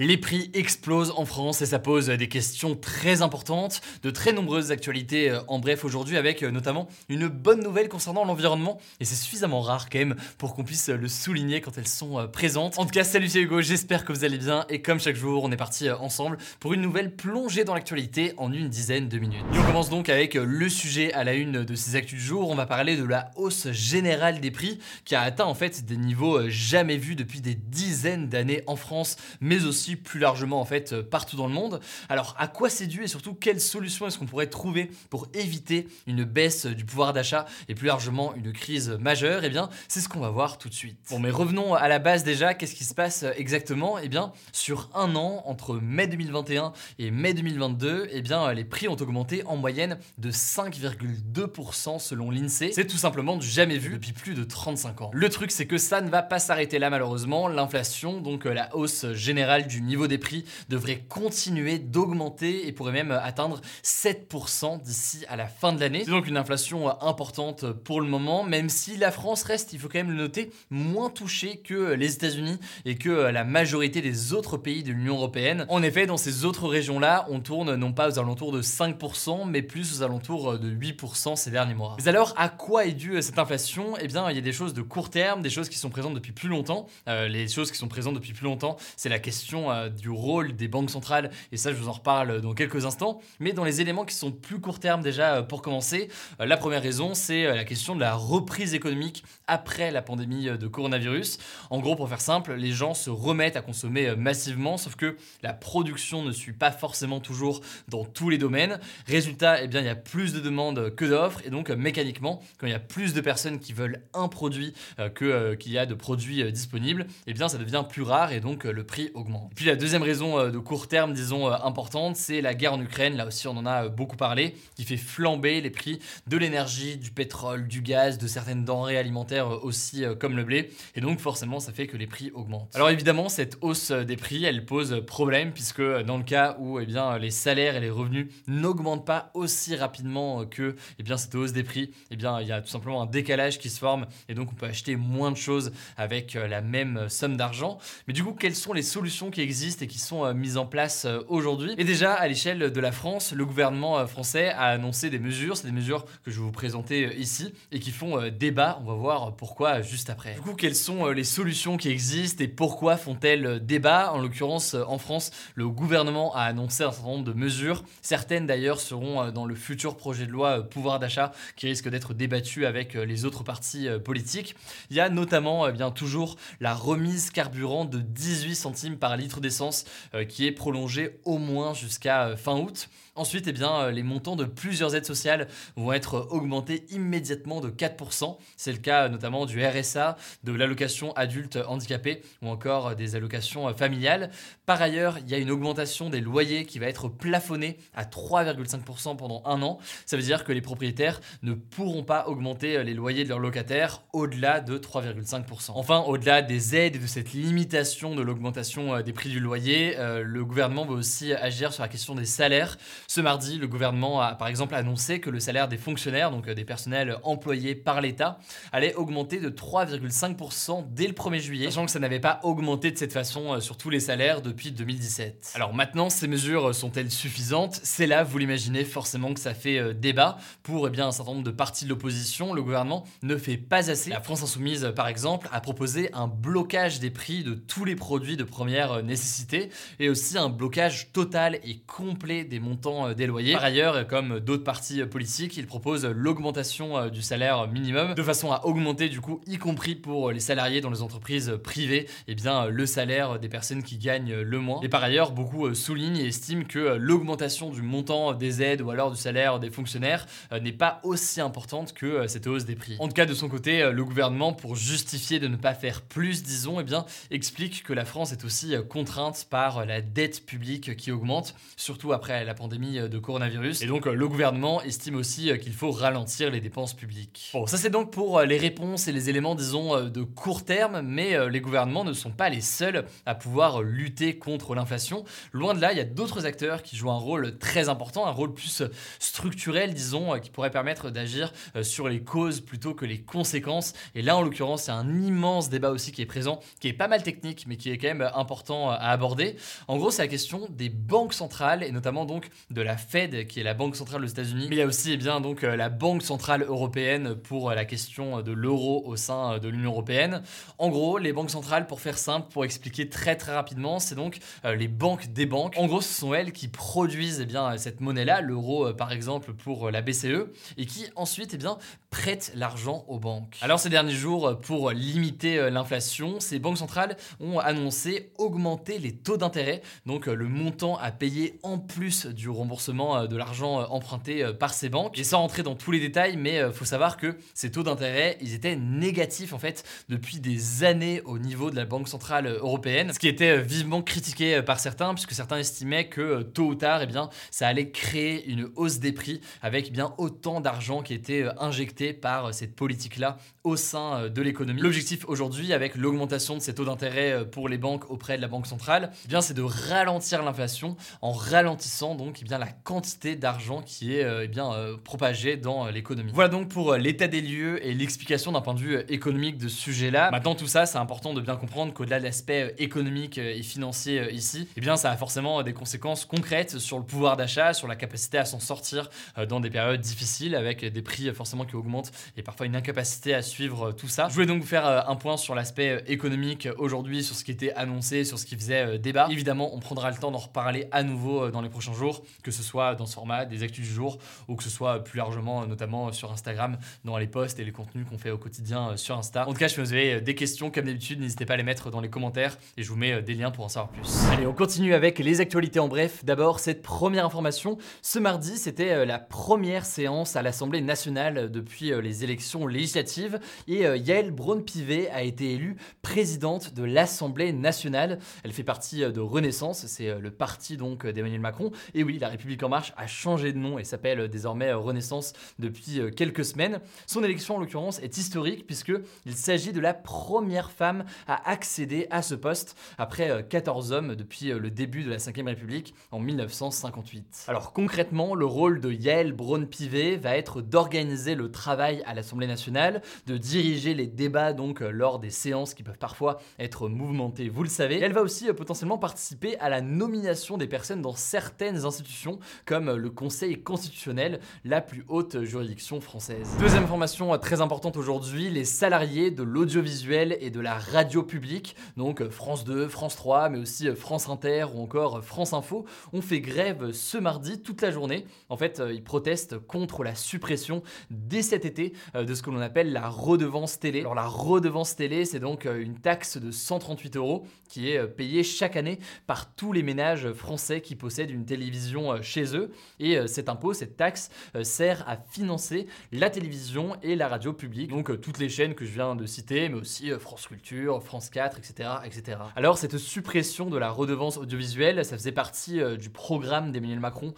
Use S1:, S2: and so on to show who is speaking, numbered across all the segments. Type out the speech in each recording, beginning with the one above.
S1: Les prix explosent en France et ça pose des questions très importantes, de très nombreuses actualités euh, en bref aujourd'hui avec euh, notamment une bonne nouvelle concernant l'environnement et c'est suffisamment rare quand même pour qu'on puisse le souligner quand elles sont euh, présentes. En tout cas, salut c'est Hugo, j'espère que vous allez bien et comme chaque jour, on est parti ensemble pour une nouvelle plongée dans l'actualité en une dizaine de minutes. On commence donc avec le sujet à la une de ces actus du jour, on va parler de la hausse générale des prix qui a atteint en fait des niveaux jamais vus depuis des dizaines d'années en France mais aussi plus largement en fait euh, partout dans le monde. Alors à quoi c'est dû et surtout quelles solutions est-ce qu'on pourrait trouver pour éviter une baisse du pouvoir d'achat et plus largement une crise majeure? Eh bien c'est ce qu'on va voir tout de suite. Bon mais revenons à la base déjà, qu'est-ce qui se passe exactement? Eh bien sur un an, entre mai 2021 et mai 2022, eh bien les prix ont augmenté en moyenne de 5,2% selon l'INSEE. C'est tout simplement du jamais vu depuis plus de 35 ans. Le truc c'est que ça ne va pas s'arrêter là malheureusement, l'inflation, donc euh, la hausse générale du du niveau des prix devrait continuer d'augmenter et pourrait même atteindre 7% d'ici à la fin de l'année. C'est donc une inflation importante pour le moment, même si la France reste, il faut quand même le noter, moins touchée que les États-Unis et que la majorité des autres pays de l'Union européenne. En effet, dans ces autres régions-là, on tourne non pas aux alentours de 5%, mais plus aux alentours de 8% ces derniers mois. Mais alors, à quoi est due cette inflation? Eh bien, il y a des choses de court terme, des choses qui sont présentes depuis plus longtemps. Euh, les choses qui sont présentes depuis plus longtemps, c'est la question euh, du rôle des banques centrales, et ça je vous en reparle dans quelques instants, mais dans les éléments qui sont plus court terme déjà euh, pour commencer, euh, la première raison c'est la question de la reprise économique après la pandémie de coronavirus. En gros pour faire simple, les gens se remettent à consommer massivement, sauf que la production ne suit pas forcément toujours dans tous les domaines. Résultat, eh bien il y a plus de demandes que d'offres, et donc mécaniquement, quand il y a plus de personnes qui veulent un produit que qu'il y a de produits disponibles, eh bien ça devient plus rare et donc le prix augmente. Puis la deuxième raison euh, de court terme, disons, euh, importante, c'est la guerre en Ukraine. Là aussi, on en a euh, beaucoup parlé, qui fait flamber les prix de l'énergie, du pétrole, du gaz, de certaines denrées alimentaires aussi, comme le blé. Et donc, forcément, ça fait que les prix augmentent. Alors, évidemment, cette hausse des prix, elle pose problème, puisque dans le cas où eh bien, les salaires et les revenus n'augmentent pas aussi rapidement que eh bien, cette hausse des prix, eh bien, il y a tout simplement un décalage qui se forme, et donc on peut acheter moins de choses avec la même somme d'argent. Mais du coup, quelles sont les solutions qui existent et qui sont euh, mises en place euh, aujourd'hui. Et déjà, à l'échelle de la France, le gouvernement euh, français a annoncé des mesures, c'est des mesures que je vais vous présenter ici et qui font débat. On va voir pourquoi juste après. Du coup, quelles sont les solutions qui existent et pourquoi font-elles débat? En l'occurrence, en France, le gouvernement a annoncé un certain nombre de mesures. Certaines d'ailleurs seront dans le futur projet de loi pouvoir d'achat qui risque d'être débattu avec les autres partis politiques. Il y a notamment bien toujours la remise carburant de 18 centimes par litre d'essence euh, qui est prolongée au moins jusqu'à euh, fin août. Ensuite, eh bien, euh, les montants de plusieurs aides sociales vont être augmentés immédiatement de 4%. C'est le cas notamment du RSA, de l'allocation adulte handicapé ou encore des allocations familiales. Par ailleurs, il y a une augmentation des loyers qui va être plafonnée à 3,5% pendant un an. Ça veut dire que les propriétaires ne pourront pas augmenter les loyers de leurs locataires au-delà de 3,5%. Enfin, au-delà des aides et de cette limitation de l'augmentation des prix du loyer, euh, le gouvernement va aussi agir sur la question des salaires. Ce mardi, le gouvernement a par exemple annoncé que le salaire des fonctionnaires, donc euh, des personnels employés par l'État, allait augmenter de 3,5% dès le 1er juillet, sachant que ça n'avait pas augmenté de cette façon euh, sur tous les salaires depuis 2017. Alors maintenant, ces mesures sont-elles suffisantes? C'est là, vous l'imaginez, forcément que ça fait débat. Pour eh bien, un certain nombre de partis de l'opposition, le gouvernement ne fait pas assez. La France Insoumise, par exemple, a proposé un blocage des prix de tous les produits de première nécessité et aussi un blocage total et complet des montants montant des loyers. Par ailleurs, comme d'autres partis politiques, il propose l'augmentation du salaire minimum de façon à augmenter du coup, y compris pour les salariés dans les entreprises privées, eh bien le salaire des personnes qui gagnent le moins. Et par ailleurs, beaucoup soulignent et estiment que l'augmentation du montant des aides ou alors du salaire des fonctionnaires n'est pas aussi importante que cette hausse des prix. En tout cas, de son côté, le gouvernement, pour justifier de ne pas faire plus, disons, eh bien, explique que la France est aussi contrainte par la dette publique qui augmente, surtout après la pandémie de coronavirus. Et donc, le gouvernement estime aussi qu'il faut ralentir les dépenses publiques. Bon, ça c'est donc pour les réponses et les éléments, disons, de court terme, mais les gouvernements ne sont pas les seuls à pouvoir lutter contre l'inflation. Loin de là, il y a d'autres acteurs qui jouent un rôle très important, un rôle plus structurel, disons, qui pourrait permettre d'agir sur les causes plutôt que les conséquences. Et là, en l'occurrence, il y a un immense débat aussi qui est présent, qui est pas mal technique, mais qui est quand même important à aborder. En gros, c'est la question des banques centrales, et notamment donc de la Fed, qui est la banque centrale aux États-Unis. Mais il y a aussi eh bien, donc, la Banque centrale européenne pour la question de l'euro au sein de l'Union européenne. En gros, les banques centrales, pour faire simple, pour expliquer très très rapidement, c'est donc euh, les banques des banques. En gros, ce sont elles qui produisent eh bien, cette monnaie-là, l'euro euh, par exemple pour la BCE, et qui ensuite eh bien, prêtent l'argent aux banques. Alors ces derniers jours, pour limiter euh, l'inflation, ces banques centrales ont annoncé augmenter les taux d'intérêt, donc le montant à payer en plus du remboursement de l'argent emprunté par ces banques. Et sans rentrer dans tous les détails, mais faut savoir que ces taux d'intérêt, ils étaient négatifs en fait depuis des années au niveau de la Banque centrale européenne, ce qui était vivement critiqué par certains, puisque certains estimaient que tôt ou tard, eh bien, ça allait créer une hausse des prix avec bien autant d'argent qui était injecté par cette politique-là au sein euh, de l'économie. L'objectif aujourd'hui, avec l'augmentation de ces taux d'intérêt euh, pour les banques auprès de la Banque centrale, eh bien, c'est de ralentir l'inflation en ralentissant donc eh bien, la quantité d'argent qui est euh, eh bien, propagée dans l'économie. Voilà donc pour l'état des lieux et l'explication d'un point de vue économique de ce sujet-là. Maintenant, tout ça, c'est important de bien comprendre qu'au-delà de l'aspect économique et financier ici, eh bien, ça a forcément des conséquences concrètes sur le pouvoir d'achat, sur la capacité à s'en sortir dans des périodes difficiles avec des prix forcément qui augmentent et parfois une incapacité à suivre tout ça. Je voulais donc vous faire euh, un point sur l'aspect euh, économique aujourd'hui, sur ce qui était annoncé, sur ce qui faisait euh, débat. Évidemment, on prendra le temps d'en reparler à nouveau dans les prochains jours, que ce soit dans ce format des actus du jour ou que ce soit plus largement, notamment sur Instagram, dans les posts et les contenus qu'on fait au quotidien sur Insta. En tout cas, si vous avez des questions, comme d'habitude, n'hésitez pas à les mettre dans les commentaires et je vous mets des liens pour en savoir plus. Allez, on continue avec les actualités en bref. D'abord, cette première information. Ce mardi, c'était la première séance à l'Assemblée nationale depuis les élections législatives et Yael Braun-Pivet a été élue présidente de l'Assemblée nationale. Elle fait partie euh, de Renaissance, c'est euh, le parti donc d'Emmanuel Macron. Et oui, la République en marche a changé de nom et s'appelle désormais Renaissance depuis euh, quelques semaines. Son élection en l'occurrence est historique puisque il s'agit de la première femme à accéder à ce poste après 14 hommes depuis le début de la 5ème République en 1958. Alors concrètement, le rôle de Yael Braun-Pivet va être d'organiser le travail à l'Assemblée nationale, de diriger les débats donc euh, lors des séances qui peuvent parfois être mouvementées, vous le savez. elle va aussi euh, potentiellement participer à la nomination des personnes dans certaines institutions comme euh, le Conseil constitutionnel, la plus haute juridiction française. Deuxième information très importante aujourd'hui, les salariés de l'audiovisuel et de la radio publique, donc France 2, France 3, mais aussi France Inter ou encore France Info, ont fait grève ce mardi toute la journée. En fait, ils protestent contre la suppression dès cet été de ce que l'on appelle la redevance télé. Alors la redevance télé, c'est donc euh, une taxe de 138 euros qui est euh, payée chaque année par tous les ménages français qui possèdent une télévision euh, chez eux. Et cet impôt, cette taxe, sert à financer la télévision et la radio publique. Donc toutes les chaînes que je viens de citer, mais aussi France Culture, France 4, etc. etc. Alors cette suppression de la redevance audiovisuelle, ça faisait partie du programme d'Emmanuel Macron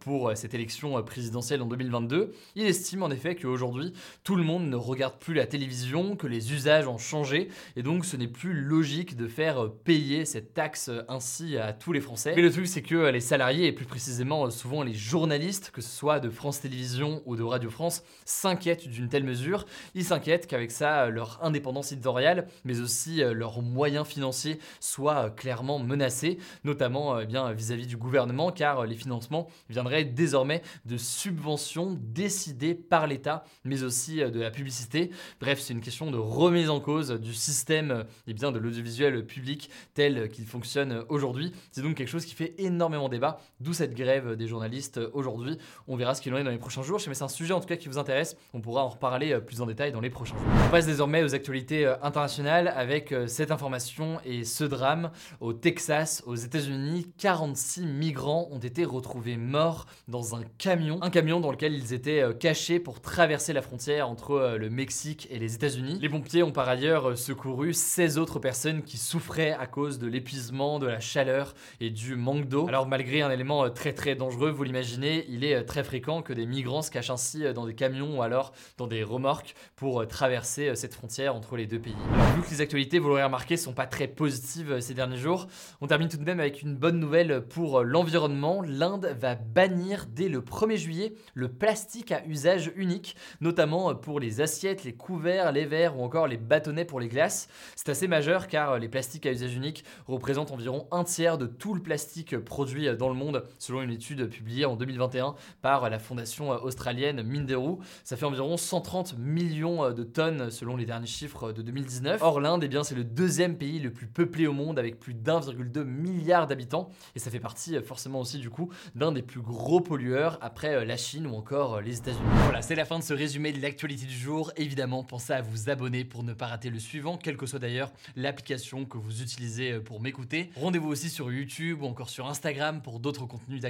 S1: pour cette élection présidentielle en 2022. Il estime en effet qu'aujourd'hui, tout le monde ne regarde plus la télévision, que les usages ont changé, et donc ce n'est plus logique de faire payer cette taxe ainsi à tous les Français. Mais le truc, c'est que les salariés, et plus précisément souvent les journalistes, que ce soit de France Télévisions ou de Radio France, s'inquiètent d'une telle mesure. Ils s'inquiètent qu'avec ça, leur indépendance éditoriale, mais aussi leurs moyens financiers soient clairement menacés, notamment eh bien vis-à-vis du gouvernement, car les financements viendraient désormais de subventions décidées par l'État, mais aussi de la publicité. Bref, c'est une question de remise en cause du système eh bien, de l'audiovisuel public tel qu'il fonctionne aujourd'hui. C'est donc quelque chose qui fait énormément débat, d'où cette grève des journalistes aujourd'hui. On verra ce qu'il en est dans les prochains jours. Mais c'est un sujet en tout cas qui vous intéresse. On pourra en reparler plus en détail dans les prochains jours. On passe désormais aux actualités internationales avec cette information et ce drame. Au Texas, aux États-Unis, 46 migrants ont été retrouvés morts dans un camion. Un camion dans lequel ils étaient cachés pour traverser la frontière entre le Mexique et les États-Unis. Les pompiers ont par ailleurs secouru 16 autres personnes qui souffraient à cause de l'épuisement, de la chaleur et du manque d'eau. Alors malgré un élément euh, très dangereux, vous l'imaginez, il est euh, très fréquent que des migrants se cachent ainsi euh, dans des camions ou alors dans des remorques pour traverser cette frontière entre les deux pays. Vu que les actualités, vous l'aurez remarqué, sont pas très positives ces derniers jours, on termine tout de même avec une bonne nouvelle pour l'environnement. L'Inde va bannir dès le 1er juillet le plastique à usage unique, notamment pour les assiettes, les couverts, les verres ou encore les bâtonnets pour les glaces. C'est assez majeur car les plastiques à usage unique représentent environ un tiers de tout le plastique produit dans le monde, selon une étude publiée en 2021 par la fondation australienne Minderoo. Ça fait environ 130 millions de tonnes selon les derniers chiffres de 2019. Or, l'Inde, eh c'est le deuxième pays le plus peuplé au monde avec plus d'1,2 milliard d'habitants et ça fait partie forcément aussi du coup d'un des plus gros pollueurs après la Chine ou encore les États-Unis. Voilà, c'est la fin de ce résumé de l'actualité du jour. Évidemment, pensez à vous abonner pour ne pas rater le suivant, quelle que soit d'ailleurs l'application que vous utilisez euh, pour m'écouter. Rendez-vous aussi sur YouTube ou encore sur Instagram pour d'autres contenus d'actualité